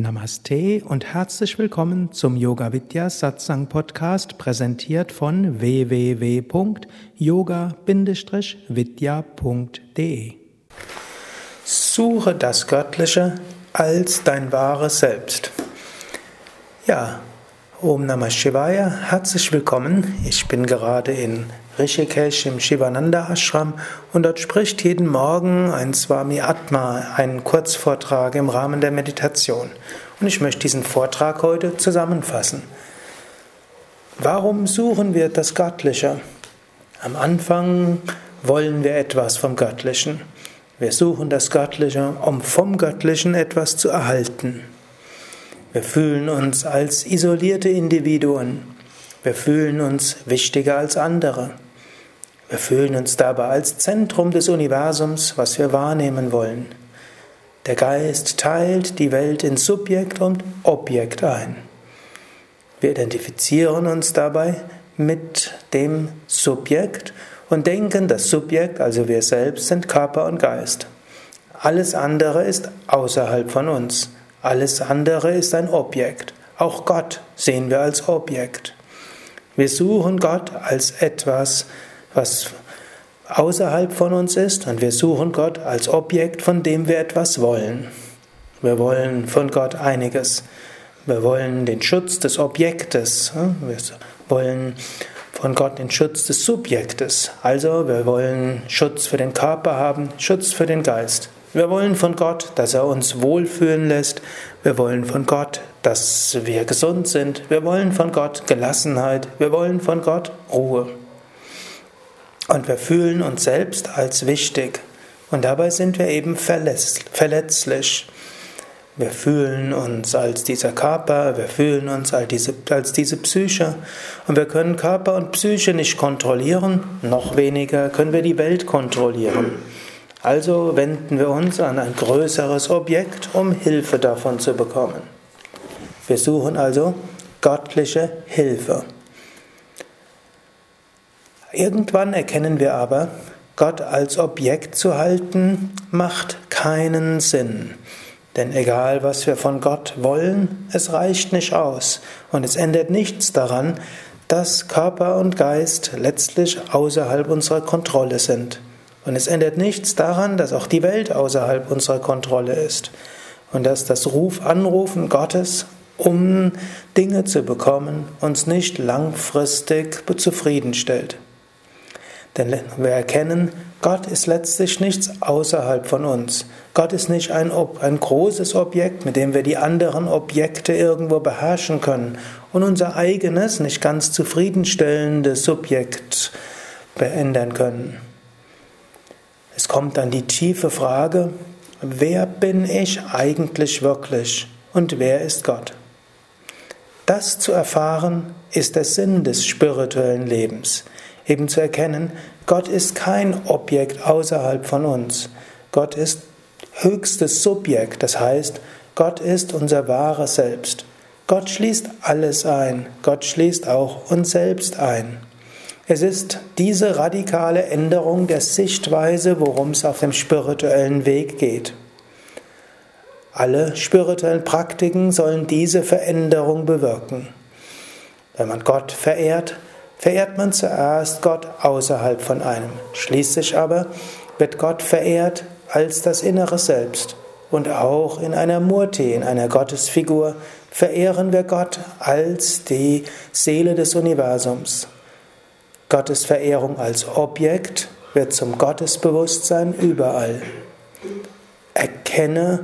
Namaste und herzlich willkommen zum Yoga Vidya Satsang Podcast, präsentiert von www.yoga-vidya.de. Suche das Göttliche als dein wahres Selbst. Ja, Om Namah Shivaya, herzlich willkommen. Ich bin gerade in Rishikesh im Shivananda Ashram und dort spricht jeden Morgen ein Swami Atma einen Kurzvortrag im Rahmen der Meditation. Und ich möchte diesen Vortrag heute zusammenfassen. Warum suchen wir das Göttliche? Am Anfang wollen wir etwas vom Göttlichen. Wir suchen das Göttliche, um vom Göttlichen etwas zu erhalten. Wir fühlen uns als isolierte Individuen. Wir fühlen uns wichtiger als andere. Wir fühlen uns dabei als Zentrum des Universums, was wir wahrnehmen wollen. Der Geist teilt die Welt in Subjekt und Objekt ein. Wir identifizieren uns dabei mit dem Subjekt und denken, das Subjekt, also wir selbst, sind Körper und Geist. Alles andere ist außerhalb von uns. Alles andere ist ein Objekt. Auch Gott sehen wir als Objekt. Wir suchen Gott als etwas, was außerhalb von uns ist und wir suchen Gott als Objekt, von dem wir etwas wollen. Wir wollen von Gott einiges. Wir wollen den Schutz des Objektes. Wir wollen von Gott den Schutz des Subjektes. Also wir wollen Schutz für den Körper haben, Schutz für den Geist. Wir wollen von Gott, dass er uns wohlfühlen lässt. Wir wollen von Gott, dass wir gesund sind. Wir wollen von Gott Gelassenheit. Wir wollen von Gott Ruhe. Und wir fühlen uns selbst als wichtig. Und dabei sind wir eben verletzlich. Wir fühlen uns als dieser Körper, wir fühlen uns als diese, als diese Psyche. Und wir können Körper und Psyche nicht kontrollieren, noch weniger können wir die Welt kontrollieren. Also wenden wir uns an ein größeres Objekt, um Hilfe davon zu bekommen. Wir suchen also göttliche Hilfe. Irgendwann erkennen wir aber, Gott als Objekt zu halten, macht keinen Sinn. Denn egal, was wir von Gott wollen, es reicht nicht aus. Und es ändert nichts daran, dass Körper und Geist letztlich außerhalb unserer Kontrolle sind. Und es ändert nichts daran, dass auch die Welt außerhalb unserer Kontrolle ist. Und dass das Ruf, Anrufen Gottes, um Dinge zu bekommen, uns nicht langfristig zufriedenstellt. Denn wir erkennen, Gott ist letztlich nichts außerhalb von uns. Gott ist nicht ein, ein großes Objekt, mit dem wir die anderen Objekte irgendwo beherrschen können und unser eigenes, nicht ganz zufriedenstellendes Subjekt beändern können. Es kommt dann die tiefe Frage, wer bin ich eigentlich wirklich und wer ist Gott? Das zu erfahren ist der Sinn des spirituellen Lebens eben zu erkennen, Gott ist kein Objekt außerhalb von uns. Gott ist höchstes Subjekt, das heißt, Gott ist unser wahres Selbst. Gott schließt alles ein, Gott schließt auch uns selbst ein. Es ist diese radikale Änderung der Sichtweise, worum es auf dem spirituellen Weg geht. Alle spirituellen Praktiken sollen diese Veränderung bewirken. Wenn man Gott verehrt, verehrt man zuerst Gott außerhalb von einem. Schließlich aber wird Gott verehrt als das innere Selbst. Und auch in einer Murti, in einer Gottesfigur, verehren wir Gott als die Seele des Universums. Gottes Verehrung als Objekt wird zum Gottesbewusstsein überall. Erkenne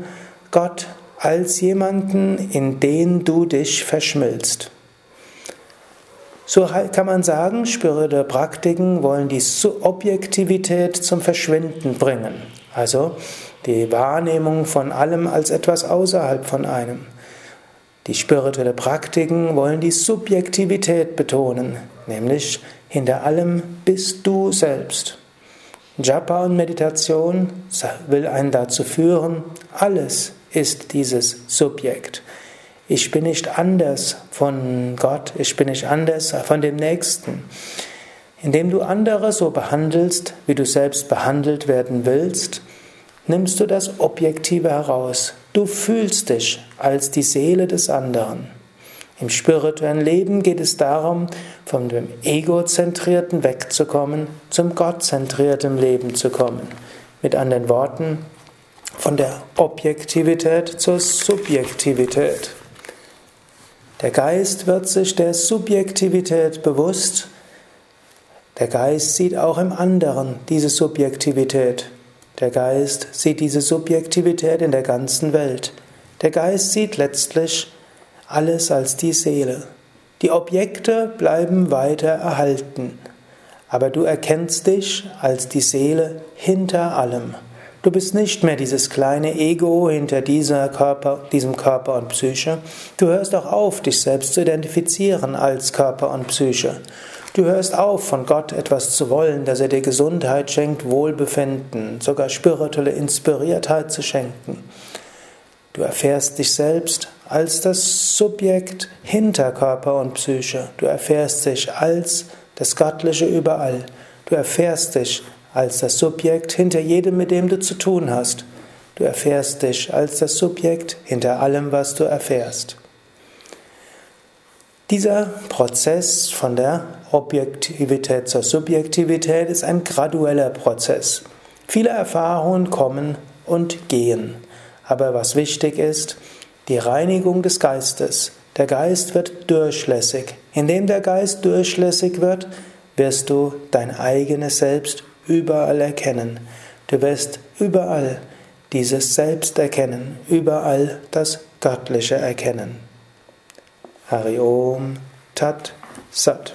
Gott als jemanden, in den du dich verschmilzt. So kann man sagen, spirituelle Praktiken wollen die Objektivität zum Verschwinden bringen. Also die Wahrnehmung von allem als etwas außerhalb von einem. Die spirituelle Praktiken wollen die Subjektivität betonen, nämlich hinter allem bist du selbst. Japa und Meditation will einen dazu führen, alles ist dieses Subjekt. Ich bin nicht anders von Gott, ich bin nicht anders von dem Nächsten. Indem du andere so behandelst, wie du selbst behandelt werden willst, nimmst du das Objektive heraus. Du fühlst dich als die Seele des anderen. Im spirituellen Leben geht es darum, von dem egozentrierten wegzukommen, zum gottzentrierten Leben zu kommen. Mit anderen Worten, von der Objektivität zur Subjektivität. Der Geist wird sich der Subjektivität bewusst. Der Geist sieht auch im anderen diese Subjektivität. Der Geist sieht diese Subjektivität in der ganzen Welt. Der Geist sieht letztlich alles als die Seele. Die Objekte bleiben weiter erhalten, aber du erkennst dich als die Seele hinter allem. Du bist nicht mehr dieses kleine Ego hinter dieser Körper, diesem Körper und Psyche. Du hörst auch auf, dich selbst zu identifizieren als Körper und Psyche. Du hörst auf, von Gott etwas zu wollen, dass er dir Gesundheit schenkt, Wohlbefinden, sogar spirituelle Inspiriertheit zu schenken. Du erfährst dich selbst als das Subjekt hinter Körper und Psyche. Du erfährst dich als das Göttliche überall. Du erfährst dich als das Subjekt hinter jedem, mit dem du zu tun hast. Du erfährst dich als das Subjekt hinter allem, was du erfährst. Dieser Prozess von der Objektivität zur Subjektivität ist ein gradueller Prozess. Viele Erfahrungen kommen und gehen. Aber was wichtig ist, die Reinigung des Geistes. Der Geist wird durchlässig. Indem der Geist durchlässig wird, wirst du dein eigenes Selbst überall erkennen. Du wirst überall dieses Selbst erkennen, überall das Göttliche erkennen. Hari Om Tat Sat.